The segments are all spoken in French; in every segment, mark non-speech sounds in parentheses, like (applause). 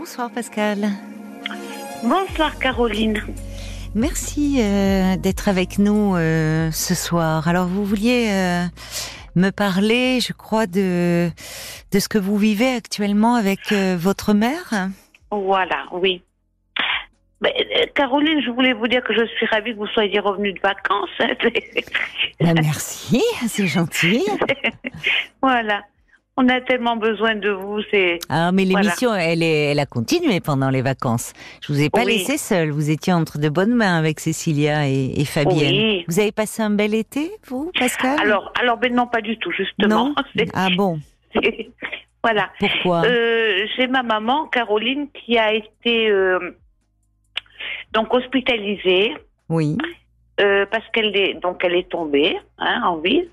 Bonsoir Pascal. Bonsoir Caroline. Merci euh, d'être avec nous euh, ce soir. Alors vous vouliez euh, me parler, je crois, de de ce que vous vivez actuellement avec votre mère? Voilà, oui. Caroline, je voulais vous dire que je suis ravie que vous soyez revenue de vacances. (laughs) Ben, merci, c'est gentil. (laughs) voilà. On a tellement besoin de vous, c'est. Ah, mais l'émission, elle, est, elle a continué pendant les vacances. Je vous ai pas laissé seule. Vous étiez entre de bonnes mains avec Cécilia et, Fabienne. Oui. Vous avez passé un bel été, vous, Pascal? Alors, alors, ben non, pas du tout, justement. (laughs) Ah bon? (laughs) voilà. Pourquoi? Euh, J'ai ma maman, Caroline, qui a été euh, donc hospitalisée. Oui. Euh, parce qu'elle est donc elle est tombée hein, en ville.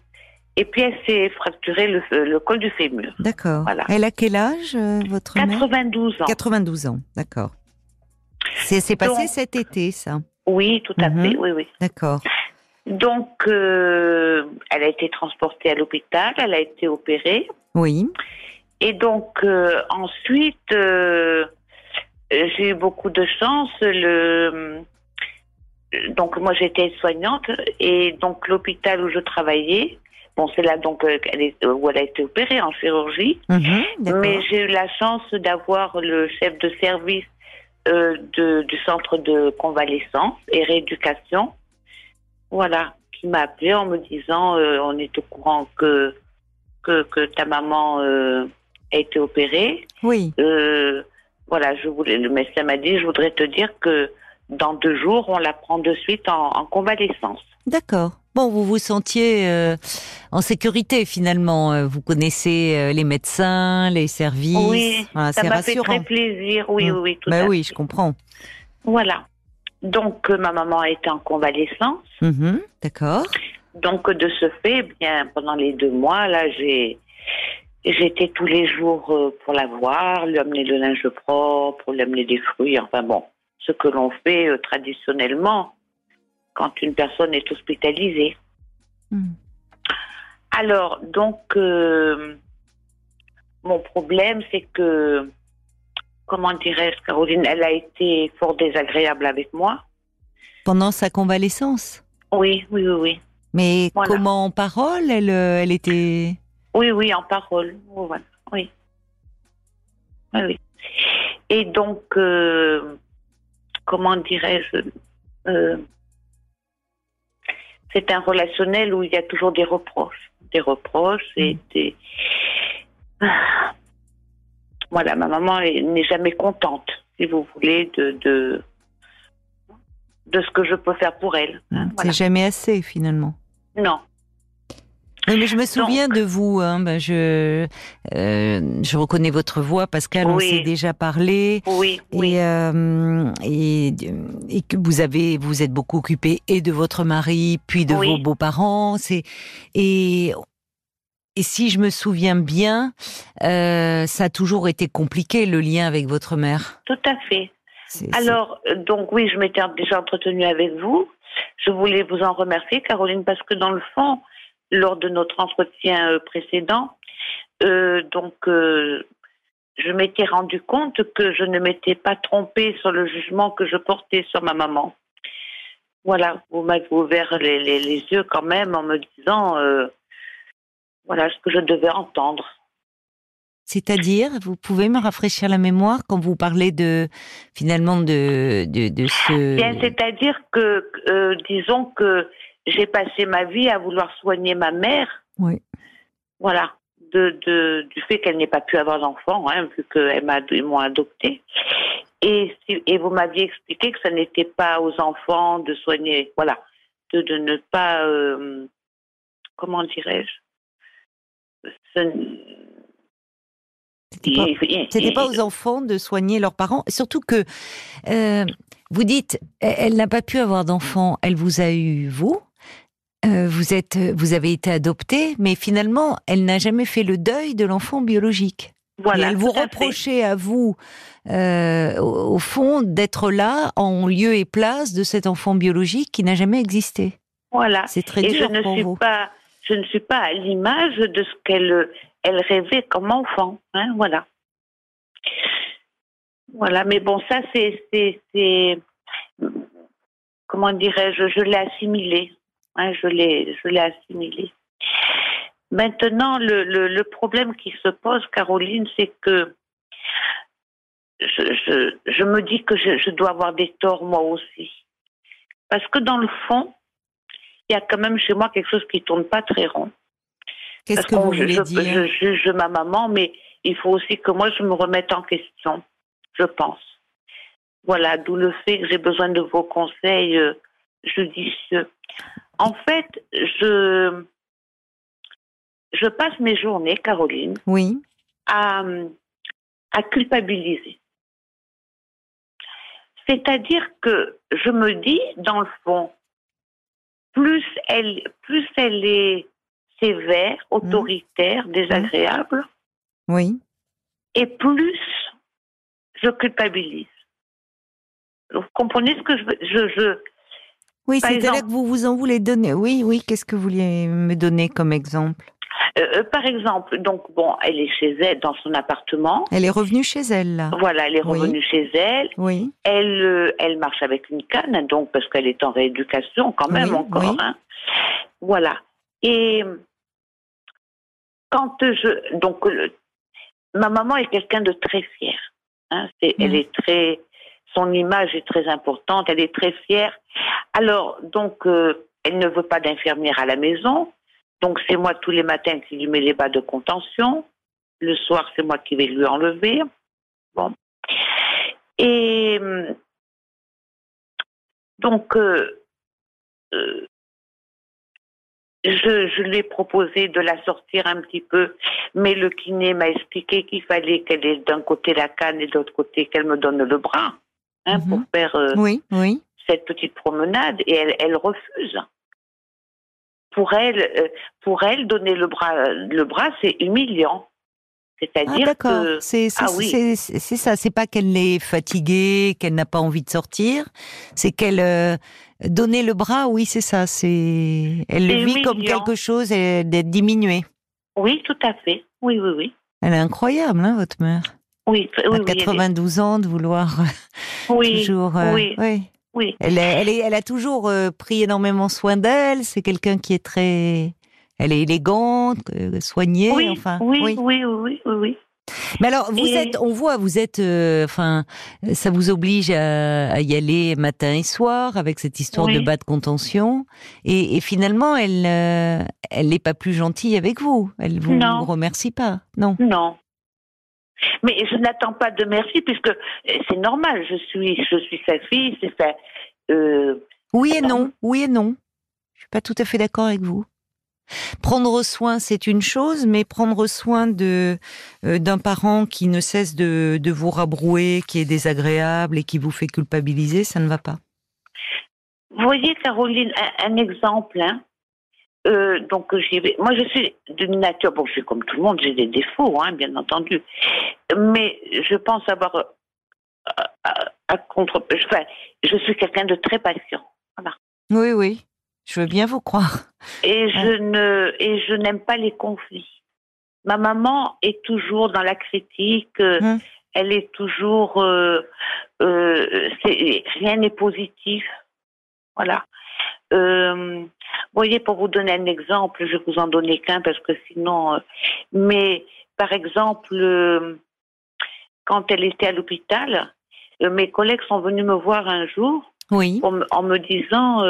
Et puis elle s'est fracturé le, le, col du fémur. D'accord. Voilà. Elle a quel âge, euh, votre 92 ans. 92 ans, d'accord. C'est passé cet été, ça? Oui, tout à fait, mhm. oui, oui. D'accord. Donc, euh, elle a été transportée à l'hôpital, elle a été opérée. Oui. Et donc, euh, ensuite, j'ai eu beaucoup de chance. Le, donc, moi, j'étais soignante et donc l'hôpital où je travaillais Bon, c'est là donc euh, euh, où elle a été opérée en chirurgie. Mhm, mais j'ai eu la chance d'avoir le chef de service euh, du centre de convalescence et rééducation, voilà, qui m'a appelé en me disant on est au courant que que, ta maman a été opérée. Oui. voilà, je voulais, le médecin m'a dit je voudrais te dire que dans deux jours on la prend de suite en convalescence. D'accord. Bon, vous vous sentiez euh, en sécurité finalement. Euh, vous connaissez euh, les médecins, les services? Oui, ça m'a fait très plaisir. Oui, mmh. oui, tout bah oui, je comprends. Voilà. Donc ma maman a été en convalescence. Mmh, d'accord. Donc de ce fait, bien pendant les deux mois là, j'ai j'étais tous les jours pour la voir, lui amener le linge propre, lui amener des fruits. Enfin bon, ce que l'on fait traditionnellement quand une personne est hospitalisée. Hmm. Alors, donc, euh, mon problème, c'est que, comment dirais-je, Caroline, elle a été fort désagréable avec moi. Pendant sa convalescence? Oui, oui, oui, oui. Mais comment en parole elle, euh, elle était? Oui, oui, en parole. Oui. Oui, oui. Et donc, euh, comment dirais-je c'est un relationnel où il y a toujours des reproches, des reproches et mm. des. Voilà, ma maman n'est jamais contente, si vous voulez, de, de, de ce que je peux faire pour elle. Mm. C'est jamais assez, finalement. Non, mais je me souviens de vous. Hein, ben je, euh, je reconnais votre voix, Pascal. Oui. On s'est déjà parlé. Oui. Et, euh, et, et, que vous avez, vous êtes beaucoup occupé et de votre mari, puis de vos beaux-parents. C'est et et si je me souviens bien, euh, ça a toujours été compliqué le lien avec votre mère. Tout à fait. Alors, donc oui, je m'étais déjà entretenue avec vous. Je voulais vous en remercier, Caroline, parce que dans le fond, lors de notre entretien euh, précédent. Euh, donc, euh, je m'étais rendu compte que je ne m'étais pas trompée sur le jugement que je portais sur ma maman. Voilà, vous m'avez ouvert les, les, yeux quand même en me disant, voilà ce que je devais entendre. C'est-à-dire, vous pouvez me rafraîchir la mémoire quand vous parlez de finalement de de, de ce. Bien, c'est-à-dire que disons que j'ai passé ma vie à vouloir soigner ma mère. Oui. Voilà. De, de, du fait qu'elle n'ait pas pu avoir d'enfant, hein, vu qu'elle m'a m'ont adopté. Et, et vous m'aviez expliqué que ça n'était pas aux enfants de soigner, voilà, de, de ne pas, euh, comment dirais-je, c'était pas, pas, aux enfants de soigner leurs parents, surtout que euh, vous dites, elle n'a pas pu avoir d'enfants, elle vous a eu vous, euh, vous êtes, vous avez été adoptée, mais finalement, elle n'a jamais fait le deuil de l'enfant biologique. Voilà, elle vous reprochait à, vous, euh, au, fond, d'être là en lieu et place de cet enfant biologique qui n'a jamais existé. Voilà. C'est très et dur je ne pour suis vous. Pas, je ne suis pas à l'image de ce qu'elle elle rêvait comme enfant. Hein, voilà. Voilà, mais bon, ça, c'est. c'est- Comment dirais-je Je l'ai assimilé. Hein, je l'ai je l'ai assimilé. Maintenant, le, le, le problème qui se pose, Caroline, c'est que je, je, je me dis que je, je dois avoir des torts moi aussi. Parce que dans le fond, il y a quand même chez moi quelque chose qui tourne pas très rond. Qu'est-ce Parce que vous voulez je- dire? je juge ma maman, mais il faut aussi que moi je me remette en question, je pense. Voilà, d'où le fait que j'ai besoin de vos conseils euh, judicieux. En fait, je je passe mes journées, Caroline, Oui. à, à culpabiliser. C'est-à-dire que je me dis, dans le fond, plus elle, plus elle est sévère, autoritaire, désagréable, Oui. et plus je culpabilise. Vous comprenez ce que je veux je, je, Oui, exemple- que vous vous en voulez donner. Oui, oui. Qu'est-ce que vous vouliez me donner comme exemple? Euh, euh, Par exemple, donc, bon, elle est chez elle, dans son appartement. Elle est revenue chez elle, là. Voilà, elle est Oui. revenue chez elle. Oui. Elle, euh, elle marche avec une canne, donc parce qu'elle est en rééducation quand même Oui, encore. oui. hein. Voilà. Et quand je donc le- ma maman est quelqu'un de très fier. Hein, Elle Mhm. est très, son image est très importante. Elle est très fière. Alors donc euh, elle ne veut pas d'infirmière à la maison. Donc c'est moi tous les matins qui lui mets les bas de contention. Le soir c'est moi qui vais lui enlever. Bon. Et hum, donc, euh, euh, je, je lui ai proposé de la sortir un petit peu, mais le kiné m'a expliqué qu'il fallait qu'elle ait d'un côté la canne et de l'autre côté qu'elle me donne le bras hein, Mhm. pour faire euh, Oui, oui. cette petite promenade, et elle, elle refuse. Pour elle, euh, pour elle, donner le bras, le bras, c'est humiliant. Ah, C'est-à-dire d'accord. que C'est Ah oui. ça. C'est pas qu'elle est fatiguée, qu'elle n'a pas envie de sortir. C'est qu'elle euh, donner le bras. Oui, c'est ça. C'est elle le vit comme quelque chose d'être diminuée. oui, tout à fait. Oui, oui, oui. Elle est incroyable, hein, votre mère. Oui, oui, à oui, elle est- 92 ans, de vouloir euh, oui, toujours. euh, oui. oui. Elle, est- elle, est, elle a toujours euh, pris énormément soin d'elle. C'est quelqu'un qui est très. Elle est élégante, soignée. Oui, enfin, oui, oui, oui, oui. Mais alors, vous Et- êtes, on voit, vous êtes, euh, enfin, ça vous oblige à, à y aller matin et soir avec cette histoire Oui. de bas de contention. Et, et finalement, elle, euh, elle n'est pas plus gentille avec vous. Elle vous Non. remercie pas, non Non. Mais je n'attends pas de merci puisque euh, c'est normal. Je suis, je suis sa fille. C'est ça. Euh, Oui et Non. non, oui et non. Je suis pas tout à fait d'accord avec vous. Prendre soin, c'est une chose, mais prendre soin de euh, d'un parent qui ne cesse de, de vous rabrouer, qui est désagréable et qui vous fait culpabiliser, ça ne va pas. vous voyez, Caroline, un, un exemple. Hein. Euh, donc j'y vais. Moi, je suis d'une nature. Bon, je suis comme tout le monde. J'ai des défauts, hein, bien entendu. Mais je pense avoir euh, à, à contre. Enfin, je suis quelqu'un de très patient. Oui, oui, je veux bien vous croire. Et je ne et je n'aime pas les conflits. Ma maman est toujours dans la critique. Hum. Elle est toujours. euh, euh, rien n'est positif. Voilà. Euh, vous voyez, pour vous donner un exemple, je vais vous en donner qu'un parce que sinon. euh, mais par exemple, euh, quand elle était à l'hôpital, euh, mes collègues sont venus me voir un jour Oui. en, me- en me disant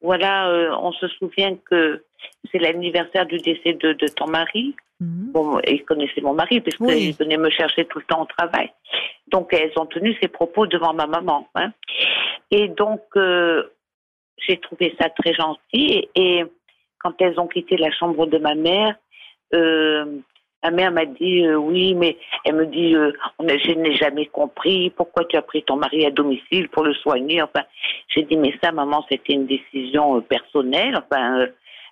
voilà, on se souvient que c'est l'anniversaire du décès de, de ton mari. Mhm. Bon, ils connaissaient mon mari puisqu'ils Oui. venaient me chercher tout le temps au travail. Donc elles ont tenu ces propos devant ma maman. hein. Et donc euh, j'ai trouvé ça très gentil. Et, et quand elles ont quitté la chambre de ma mère, euh, ma mère m'a dit euh, oui, mais elle me dit euh, je n'ai jamais compris pourquoi tu as pris ton mari à domicile pour le soigner. Enfin, j'ai dit mais ça, maman, c'était une décision personnelle. Enfin,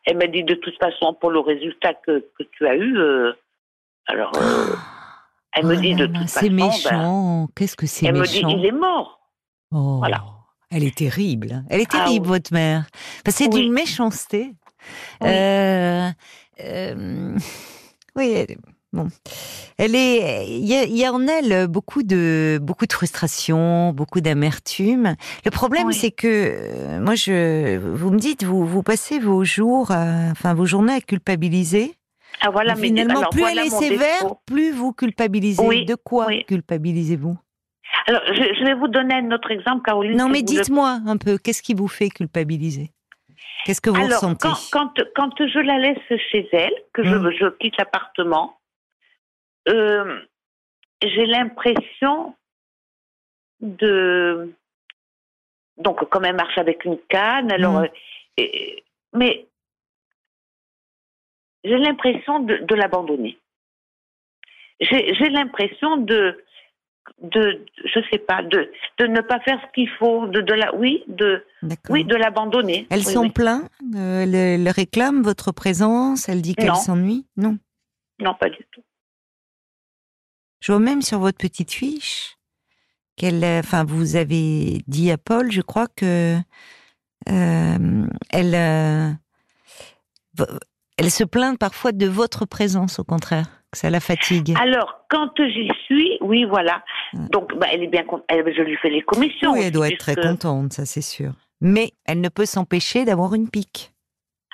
elle m'a dit de toute façon pour le résultat que, que tu as eu. alors, elle me dit là de là, toute C'est façon. ben, méchant. Qu'est-ce que c'est elle me dit méchant il est mort. Oh, Voilà. Elle est terrible. Elle est Ah terrible, oui. votre mère. Parce que c'est Oui. d'une méchanceté. Oui. Euh, euh, oui. elle- Bon, elle est, il y, a, en elle beaucoup de beaucoup de frustration, beaucoup d'amertume. Le problème, c'est que euh, moi, je, vous me dites, vous vous passez vos jours, enfin vos journées à culpabiliser. Ah voilà, mais finalement, plus elle est sévère, plus vous culpabilisez. de quoi culpabilisez-vous? Alors, je, vais vous donner un autre exemple, Caroline. Non, mais dites-moi un peu, qu'est-ce qui vous fait culpabiliser? Qu'est-ce que vous Alors, ressentez? quand, quand, je la laisse chez elle, que je, je quitte l'appartement, euh, j'ai l'impression de donc comme elle marche avec une canne, alors mmh. euh, mais j'ai l'impression de, l'abandonner. J'ai l'impression de de je sais pas de de ne pas faire ce qu'il faut de de la oui de oui de l'abandonner. Elle s'en plaint, euh, elle, réclame votre présence, elle dit qu'elle s'ennuie, non. Non, pas du tout. Je vois même sur votre petite fiche qu'elle, euh, enfin, vous avez dit à Paul, je crois que euh, elle, euh, elle se plaint parfois de votre présence, au contraire, ça la fatigue. Alors, quand j'y suis, oui, voilà. Donc, bah, elle est bien, elle, je lui fais les commissions. Oui, elle doit être très contente, ça c'est sûr. Mais elle ne peut s'empêcher d'avoir une pique.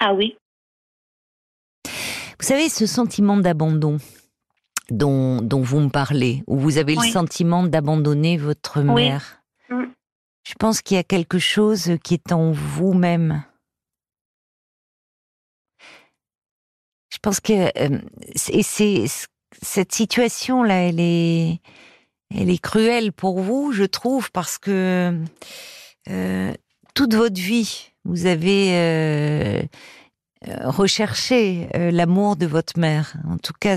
Ah oui. Vous savez, ce sentiment d'abandon, dont, dont vous me parlez, où vous avez le sentiment d'abandonner votre mère. Mm. Je pense qu'il y a quelque chose qui est en vous-même. Pense que euh, et c'est cette situation là, elle est elle est cruelle pour vous, je trouve, parce que euh, toute votre vie, vous avez euh, recherché l'amour de votre mère. En tout cas,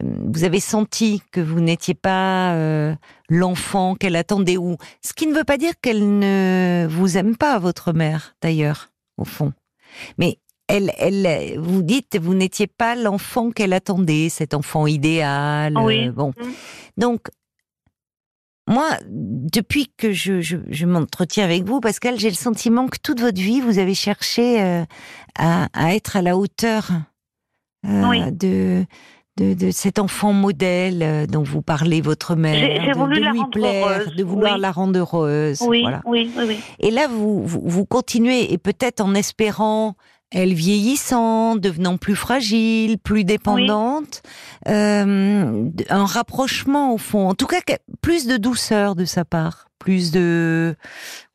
vous avez senti que vous n'étiez pas euh, l'enfant qu'elle attendait ou ce qui ne veut pas dire qu'elle ne vous aime pas votre mère d'ailleurs au fond mais elle elle vous dites vous n'étiez pas l'enfant qu'elle attendait cet enfant idéal oui. bon mm. donc moi, depuis que je, je, m'entretiens avec vous, Pascal, j'ai le sentiment que toute votre vie, vous avez cherché euh, à, à, être à la hauteur euh, de de, cet enfant modèle euh, dont vous parlez, votre mère, de, lui plaire, de vouloir la rendre heureuse. Oui, oui, oui, Et là, vous, vous, continuez, et peut-être en espérant elle vieillissant, devenant plus fragile, plus dépendante, euh, un rapprochement au fond, en tout cas plus de douceur de sa part plus de,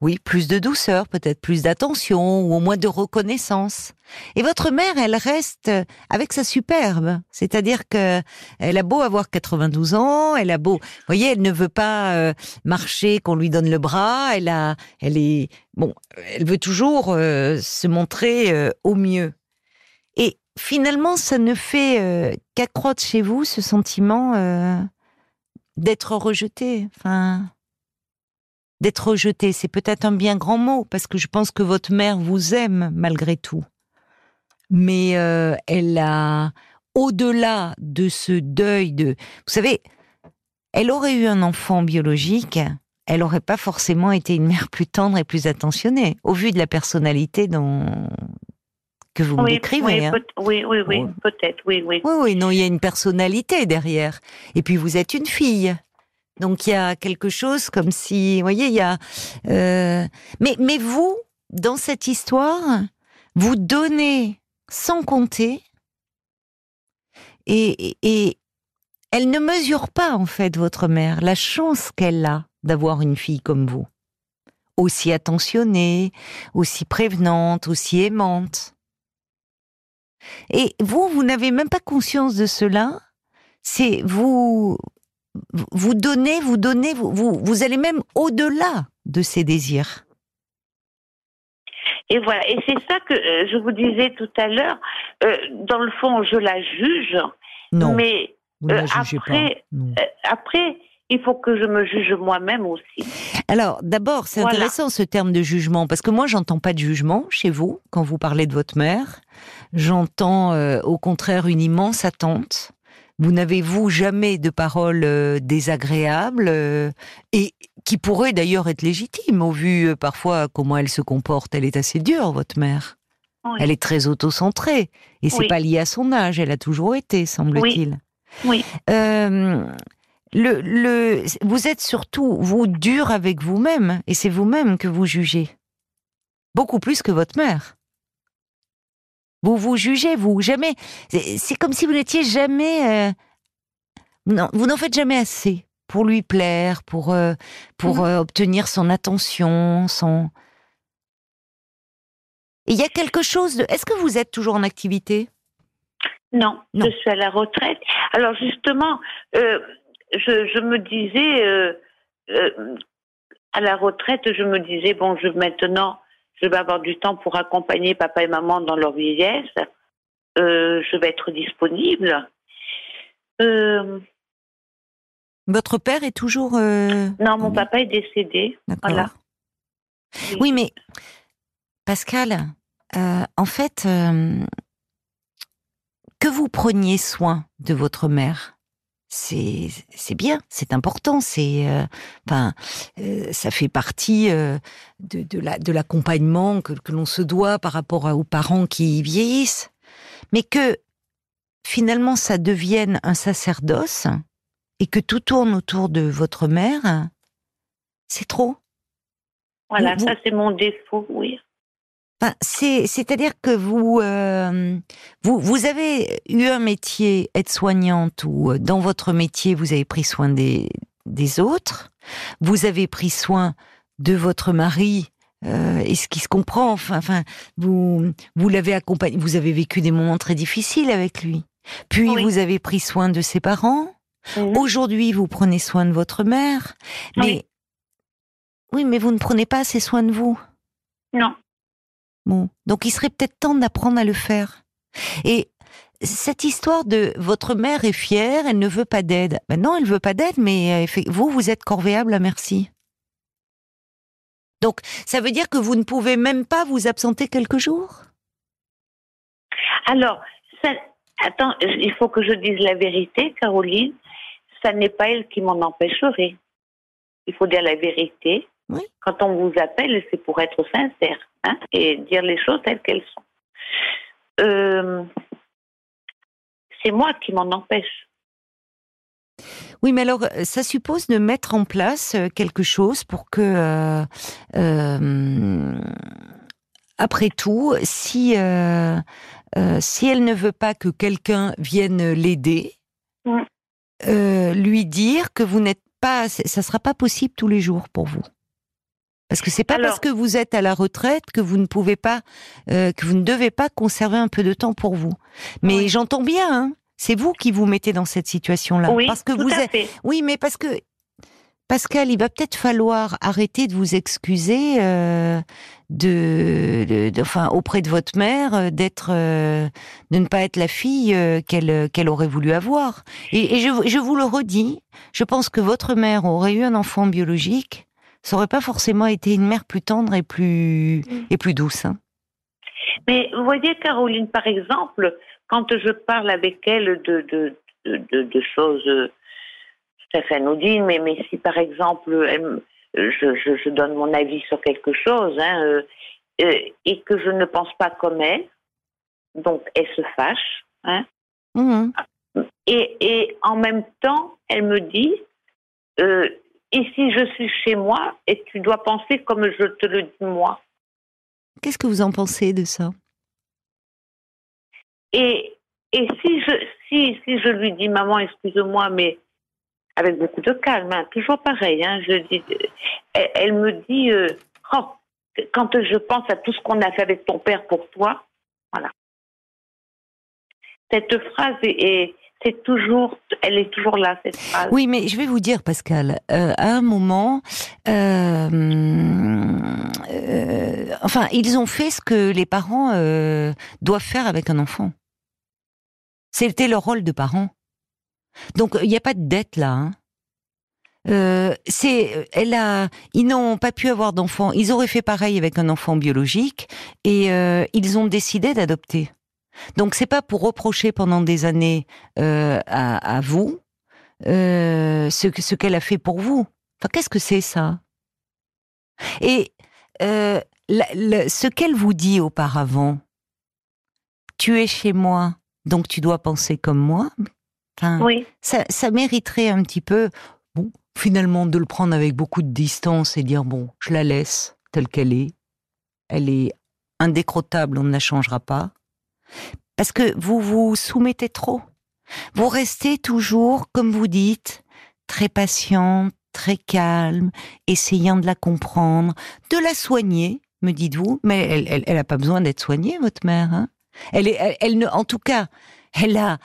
oui, plus de douceur, peut-être plus d'attention ou au moins de reconnaissance. Et votre mère, elle reste avec sa superbe, c'est-à-dire que elle a beau avoir 92 ans, elle a beau, vous voyez, elle ne veut pas euh, marcher qu'on lui donne le bras, elle a, elle est, bon, elle veut toujours euh, se montrer euh, au mieux. Et finalement, ça ne fait qu'accroître chez vous ce sentiment d'être rejeté. Enfin, d'être rejeté, c'est peut-être un bien grand mot, parce que je pense que votre mère vous aime malgré tout. Mais euh, elle a, au-delà de ce deuil de... Vous savez, elle aurait eu un enfant biologique, elle n'aurait pas forcément été une mère plus tendre et plus attentionnée, au vu de la personnalité dont, que vous me décrivez. Oui, hein. oui, oui, oui, peut-être, oui, oui. Oui, oui, non, il y a une personnalité derrière. Et puis vous êtes une fille. Donc il y a quelque chose comme si, vous voyez, il y a. Euh, mais mais vous, dans cette histoire, vous donnez sans compter, et, et elle ne mesure pas en fait votre mère la chance qu'elle a d'avoir une fille comme vous, aussi attentionnée, aussi prévenante, aussi aimante. Et vous, vous n'avez même pas conscience de cela. C'est vous, vous donnez, vous donnez, vous, vous, allez même au-delà de ces désirs. Et voilà, et c'est ça que euh, je vous disais tout à l'heure. Euh, dans le fond, je la juge, non, mais euh, après, après, il faut que je me juge moi-même aussi. Alors, d'abord, c'est intéressant ce terme de jugement, parce que moi, j'entends pas de jugement chez vous quand vous parlez de votre mère. J'entends au contraire une immense attente vous n'avez, vous, jamais de paroles euh, désagréables euh, et qui pourraient d'ailleurs être légitimes au vu euh, parfois comment elle se comporte. Elle est assez dure, votre mère. Elle est très auto-centrée et c'est pas lié à son âge. Elle a toujours été, semble-t-il. Oui. Le, le, vous êtes surtout, vous, dur avec vous-même, et c'est vous-même que vous jugez. Beaucoup plus que votre mère. Vous vous jugez, vous, jamais. C'est comme si vous n'étiez jamais. Euh, non, vous n'en faites jamais assez pour lui plaire, pour, euh, pour mhm. euh, obtenir son attention, son. Il y a quelque chose de. Est-ce que vous êtes toujours en activité? Non, je suis à la retraite. Alors justement, euh, je, me disais, à la retraite, je me disais, bon, je, maintenant, je vais avoir du temps pour accompagner papa et maman dans leur vieillesse. je vais être disponible. Votre père est toujours. Euh, non, mon papa est décédé. Voilà. Oui. mais Pascal, euh, en fait, euh, que vous preniez soin de votre mère, c'est c'est bien, c'est important, c'est enfin ça fait partie de, de la de l'accompagnement que, que l'on se doit par rapport aux parents qui vieillissent, mais que finalement ça devienne un sacerdoce et que tout tourne autour de votre mère, c'est trop. Voilà, ça c'est mon défaut, oui. C'est, c'est-à-dire que vous, euh, vous, vous avez eu un métier, être soignante, ou euh, dans votre métier, vous avez pris soin des, des autres, vous avez pris soin de votre mari, euh, et ce qui se comprend, enfin, enfin vous, vous l'avez accompagné, vous avez vécu des moments très difficiles avec lui. Puis vous avez pris soin de ses parents. Aujourd'hui, vous prenez soin de votre mère, mais oui. mais vous ne prenez pas assez soin de vous. Non. Donc il serait peut-être temps d'apprendre à le faire. Et cette histoire de votre mère est fière, elle ne veut pas d'aide. Ben non, elle veut pas d'aide, mais euh, vous, vous êtes corvéable à merci. Donc, ça veut dire que vous ne pouvez même pas vous absenter quelques jours? Alors, attends, il faut que je dise la vérité, Caroline ça n'est pas elle qui m'en empêcherait. Il faut dire la vérité. Quand on vous appelle, c'est pour être sincère hein, et dire les choses telles qu'elles sont. Euh, c'est moi qui m'en empêche. Oui, mais alors, euh, ça suppose de mettre en place euh, quelque chose pour que, après tout, si, si elle ne veut pas que quelqu'un vienne l'aider, euh, lui dire que vous n'êtes pas, ça sera pas possible tous les jours pour vous. Parce que c'est pas parce que vous êtes à la retraite que vous ne pouvez pas, euh, que vous ne devez pas conserver un peu de temps pour vous. Mais j'entends bien, hein, c'est vous qui vous mettez dans cette situation-là. Oui, parce que vous êtes. Oui, mais parce que Pascal, il va peut-être falloir arrêter de vous excuser euh, de, enfin, auprès de votre mère, euh, d'être, euh, de ne pas être la fille qu'elle qu'elle aurait voulu avoir. Et, je, vous le redis, je pense que votre mère aurait eu un enfant biologique, ça aurait pas forcément été une mère plus tendre et plus mm. et plus douce. Hein. Mais vous voyez, Caroline, par exemple, quand je parle avec elle de de, de, de choses tout à fait anodine, mais, mais si par exemple, je, je, donne mon avis sur quelque chose, hein, euh, euh, et que je ne pense pas comme elle, donc elle se fâche, hein, mmh. et, et, en même temps, elle me dit, euh, si je suis chez moi, et tu dois penser comme je te le dis moi. Qu'est-ce que vous en pensez de ça? Et, et si je, si, si je lui dis, maman, excuse-moi, mais avec beaucoup de calme, hein, toujours pareil. Hein, je dis, elle, me dit, euh, oh, quand je pense à tout ce qu'on a fait avec ton père pour toi, voilà. Cette phrase est, c'est toujours, elle est toujours là cette phrase. Oui, mais je vais vous dire, Pascal, euh, à un moment, euh, enfin, ils ont fait ce que les parents doivent faire avec un enfant. C'était leur rôle de parent. Donc il n'y a pas de dette là. Hein. Euh, c'est, elle a, ils n'ont pas pu avoir d'enfant. Ils auraient fait pareil avec un enfant biologique et euh, ils ont décidé d'adopter. Donc c'est pas pour reprocher pendant des années euh, à, vous ce, ce qu'elle a fait pour vous. Enfin, qu'est-ce que c'est ça? Et ce qu'elle vous dit auparavant, tu es chez moi, donc tu dois penser comme moi oui. ça, ça mériterait un petit peu, bon, finalement, de le prendre avec beaucoup de distance et dire bon, je la laisse telle qu'elle est. Elle est indécrottable, on ne la changera pas. Parce que vous vous soumettez trop. Vous restez toujours, comme vous dites, très patient, très calme, essayant de la comprendre, de la soigner, me dites-vous. Mais elle, elle, elle pas besoin d'être soignée, votre mère. Hein elle est, elle, ne, en tout cas, elle a,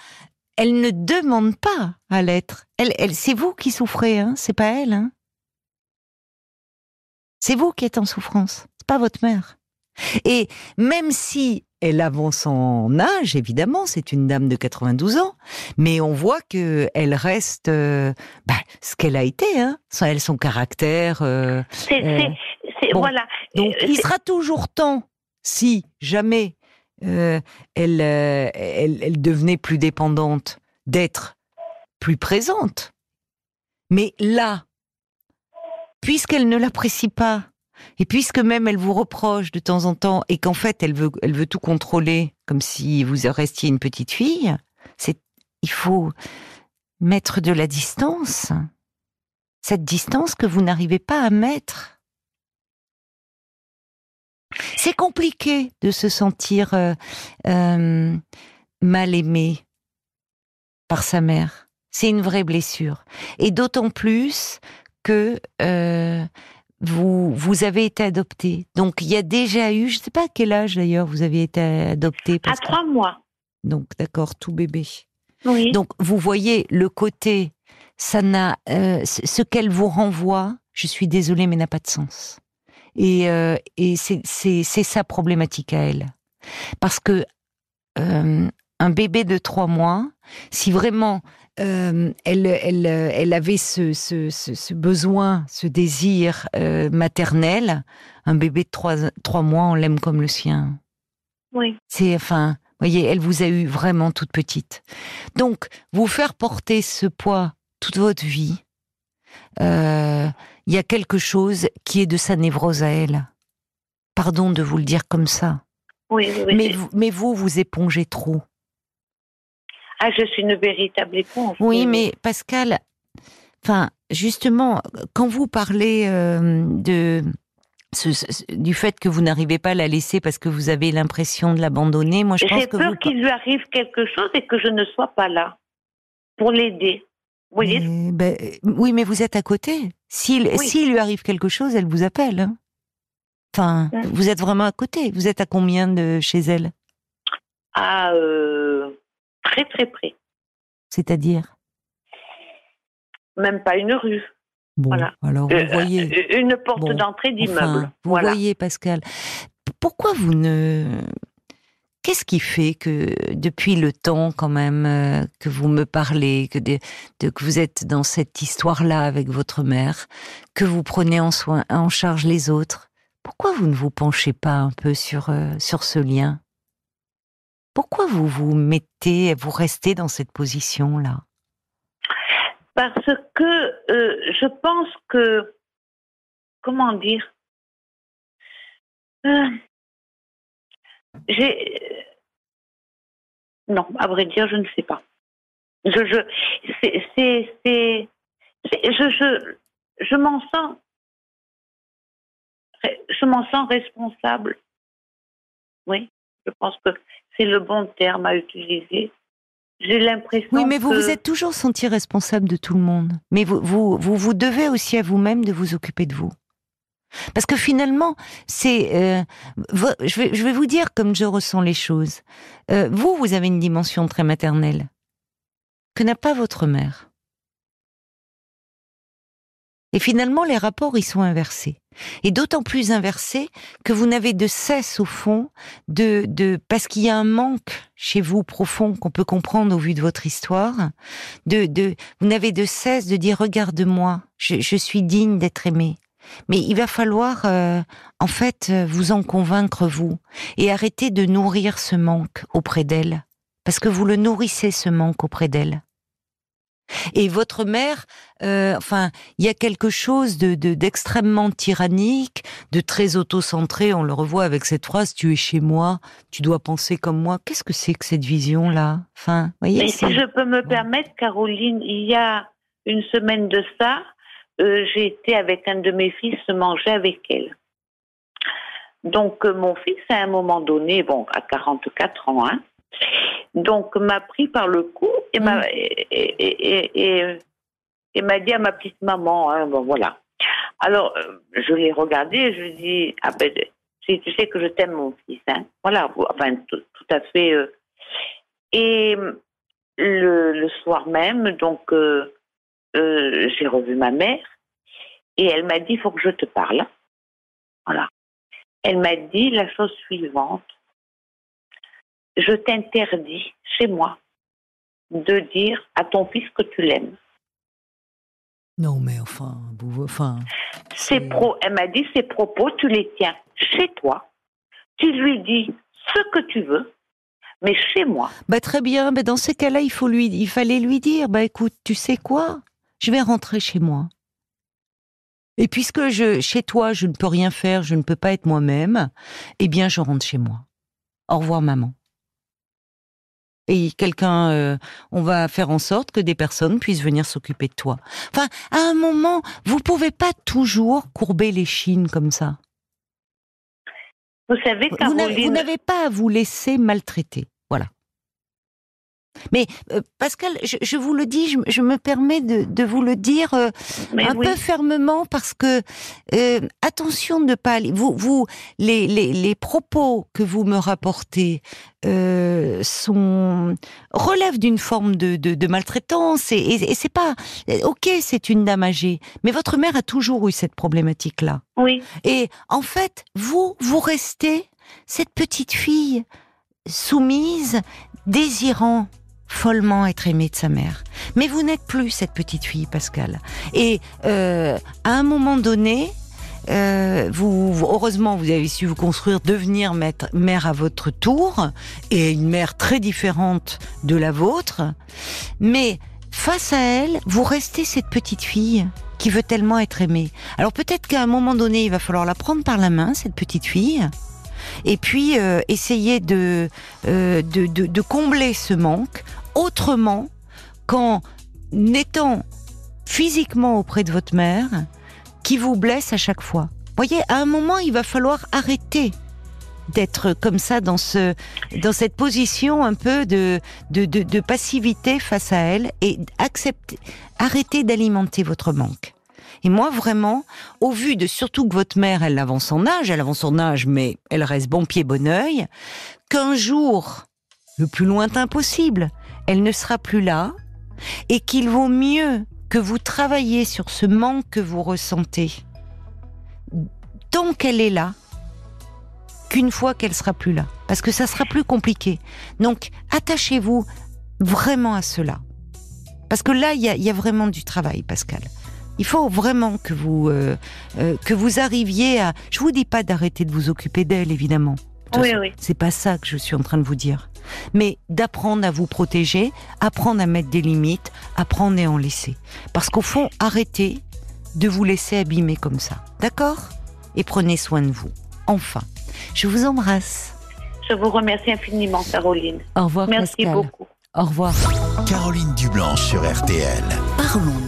elle ne demande pas à l'être. Elle, elle, c'est vous qui souffrez, hein. C'est pas elle, hein. C'est vous qui êtes en souffrance. C'est pas votre mère. Et même si elle avance en âge, évidemment, c'est une dame de 92 ans, mais on voit que elle reste euh, bah, ce qu'elle a été, hein. Elle, son caractère. Euh, c'est, euh, voilà. Donc, il sera toujours temps, si jamais elle, elle, elle devenait plus dépendante, d'être plus présente. Mais là, puisqu'elle ne l'apprécie pas, et puisque même elle vous reproche de temps en temps et qu'en fait elle veut, elle veut tout contrôler comme si vous restiez une petite fille, il faut mettre de la distance. Cette distance que vous n'arrivez pas à mettre. C'est compliqué de se sentir euh, euh, mal aimé par sa mère. C'est une vraie blessure. Et d'autant plus que euh, vous, vous avez été adopté. Donc, il y a déjà eu, je ne sais pas à quel âge d'ailleurs vous avez été adopté. à trois mois. Donc, d'accord, tout bébé. Oui. Donc, vous voyez le côté, ça n'a, euh, ce qu'elle vous renvoie, je suis désolée, mais n'a pas de sens. Et, euh, et c'est sa problématique à elle. Parce que euh, un bébé de trois mois, si vraiment euh, elle, elle, elle, avait ce, ce, ce, besoin, ce désir euh, maternel. Un bébé de trois, trois mois, on l'aime comme le sien. Oui. C'est, enfin, voyez, elle vous a eu vraiment toute petite. Donc, vous faire porter ce poids toute votre vie, euh, il y a quelque chose qui est de sa névrose à elle. Pardon de vous le dire comme ça. Oui, oui, mais, mais vous, vous épongez trop. Ah, je suis une véritable éponge. Oui, mais Pascal, enfin, justement, quand vous parlez euh, de du fait que vous n'arrivez pas à la laisser parce que vous avez l'impression de l'abandonner, moi je pense que J'ai peur qu'il lui arrive quelque chose et que je ne sois pas là pour l'aider. Vous voyez ben, Oui, mais vous êtes à côté. S'il lui arrive quelque chose, elle vous appelle. Hein. enfin, hein. vous êtes vraiment à côté. Vous êtes à combien de chez elle? Ah, euh, très très près. C'est-à-dire? Même pas une rue. voilà. Alors vous euh, voyez. Euh, une porte d'entrée d'immeuble. vous voyez, Pascal. Pourquoi vous ne. Qu'est-ce qui fait que depuis le temps quand même euh, que vous me parlez, que, de, que vous êtes dans cette histoire-là avec votre mère, que vous prenez en, soin, en charge les autres, pourquoi vous ne vous penchez pas un peu sur, sur ce lien? Pourquoi vous vous mettez, vous restez dans cette position-là? Parce que euh, je pense que, comment dire, euh, j'ai, non, à vrai dire, je ne sais pas. Je, je, c'est, c'est, je, je, je m'en sens, je m'en sens responsable. Oui, je pense que c'est le bon terme à utiliser. J'ai l'impression. Oui, mais vous vous êtes toujours senti responsable de tout le monde. Mais vous vous, vous, vous devez aussi à vous-même de vous occuper de vous. Parce que finalement, c'est, euh, je, vais, je vais vous dire comme je ressens les choses. Euh, vous, vous avez une dimension très maternelle que n'a pas votre mère. Et finalement, les rapports, ils sont inversés et d'autant plus inversé que vous n'avez de cesse au fond de, de parce qu'il y a un manque chez vous profond qu'on peut comprendre au vu de votre histoire, de, de vous n'avez de cesse de dire regarde-moi, je, je, suis digne d'être aimé. Mais il va falloir euh, en fait vous en convaincre vous et arrêter de nourrir ce manque auprès d'elle parce que vous le nourrissez ce manque auprès d'elle. Et votre mère, euh, enfin, il y a quelque chose de d'extrêmement tyrannique, de très auto-centré. On le revoit avec cette phrase "Tu es chez moi, tu dois penser comme moi". Qu'est-ce que c'est que cette vision-là? Enfin, voyez. Mais si je peux me permettre, Caroline, il y a une semaine de ça, euh, j'ai été avec un de mes fils manger avec elle. Donc euh, mon fils, à un moment donné, bon, à 44 ans, hein, donc m'a pris par le cou et m'a mm. et, et, m'a dit à ma petite maman, hein, bon voilà. Alors euh, je l'ai regardé et je lui dis ah ben tu sais que je t'aime mon fils, hein. Voilà, enfin tout, à fait. et le, le, soir même, donc euh, j'ai revu ma mère et elle m'a dit il faut que je te parle. Voilà. Elle m'a dit la chose suivante je t'interdis chez moi de dire à ton fils que tu l'aimes. Non, mais enfin, enfin. Ses pro, elle m'a dit ses propos, tu les tiens chez toi. Tu lui dis ce que tu veux, mais chez moi. Bah très bien, mais dans ces cas-là, il faut lui, il fallait lui dire, bah écoute, tu sais quoi? Je vais rentrer chez moi. Et puisque je, chez toi, je ne peux rien faire, je ne peux pas être moi-même, eh bien, je rentre chez moi. Au revoir, maman. Et quelqu'un, euh, on va faire en sorte que des personnes puissent venir s'occuper de toi. Enfin, à un moment, vous pouvez pas toujours courber les chines comme ça. Vous savez, Caroline... Vous n'avez pas à vous laisser maltraiter. Mais euh, Pascal, je, vous le dis, je, me permets de, vous le dire euh, un peu fermement parce que euh, attention de ne pas vous vous les, les, propos que vous me rapportez sont relèvent d'une forme de, de, maltraitance et, et, c'est pas ok, c'est une dame âgée, mais votre mère a toujours eu cette problématique là. Oui. Et en fait, vous vous restez cette petite fille soumise, désirant follement être aimée de sa mère. Mais vous n'êtes plus cette petite fille, Pascal. Et euh, à un moment donné, euh, vous, heureusement, vous avez su vous construire, devenir mère à votre tour, et une mère très différente de la vôtre. Mais face à elle, vous restez cette petite fille qui veut tellement être aimée. Alors peut-être qu'à un moment donné, il va falloir la prendre par la main, cette petite fille, et puis euh, essayer de, euh, de, de, de, combler ce manque autrement qu'en étant physiquement auprès de votre mère qui vous blesse à chaque fois. Voyez, à un moment, il va falloir arrêter d'être comme ça dans ce dans cette position un peu de de, de, de passivité face à elle et accepter arrêter d'alimenter votre manque. Et moi, vraiment, au vu de surtout que votre mère, elle avance son âge, elle avance son âge, mais elle reste bon pied, bon oeil, qu'un jour, le plus lointain possible, elle ne sera plus là, et qu'il vaut mieux que vous travailliez sur ce manque que vous ressentez tant qu'elle est là, qu'une fois qu'elle sera plus là, parce que ça sera plus compliqué. Donc, attachez-vous vraiment à cela. Parce que là, il y a, vraiment du travail, Pascal. Il faut vraiment que vous euh, euh, que vous arriviez à. Je vous dis pas d'arrêter de vous occuper d'elle, évidemment. Oui, oui. C'est pas ça que je suis en train de vous dire. Mais d'apprendre à vous protéger, apprendre à mettre des limites, apprendre à en laisser. Parce qu'au fond, arrêtez de vous laisser abîmer comme ça. D'accord? Et prenez soin de vous. Enfin, je vous embrasse. Je vous remercie infiniment, Caroline. Au revoir, Merci beaucoup. Au revoir. Caroline Dublanche sur RTL. Parlons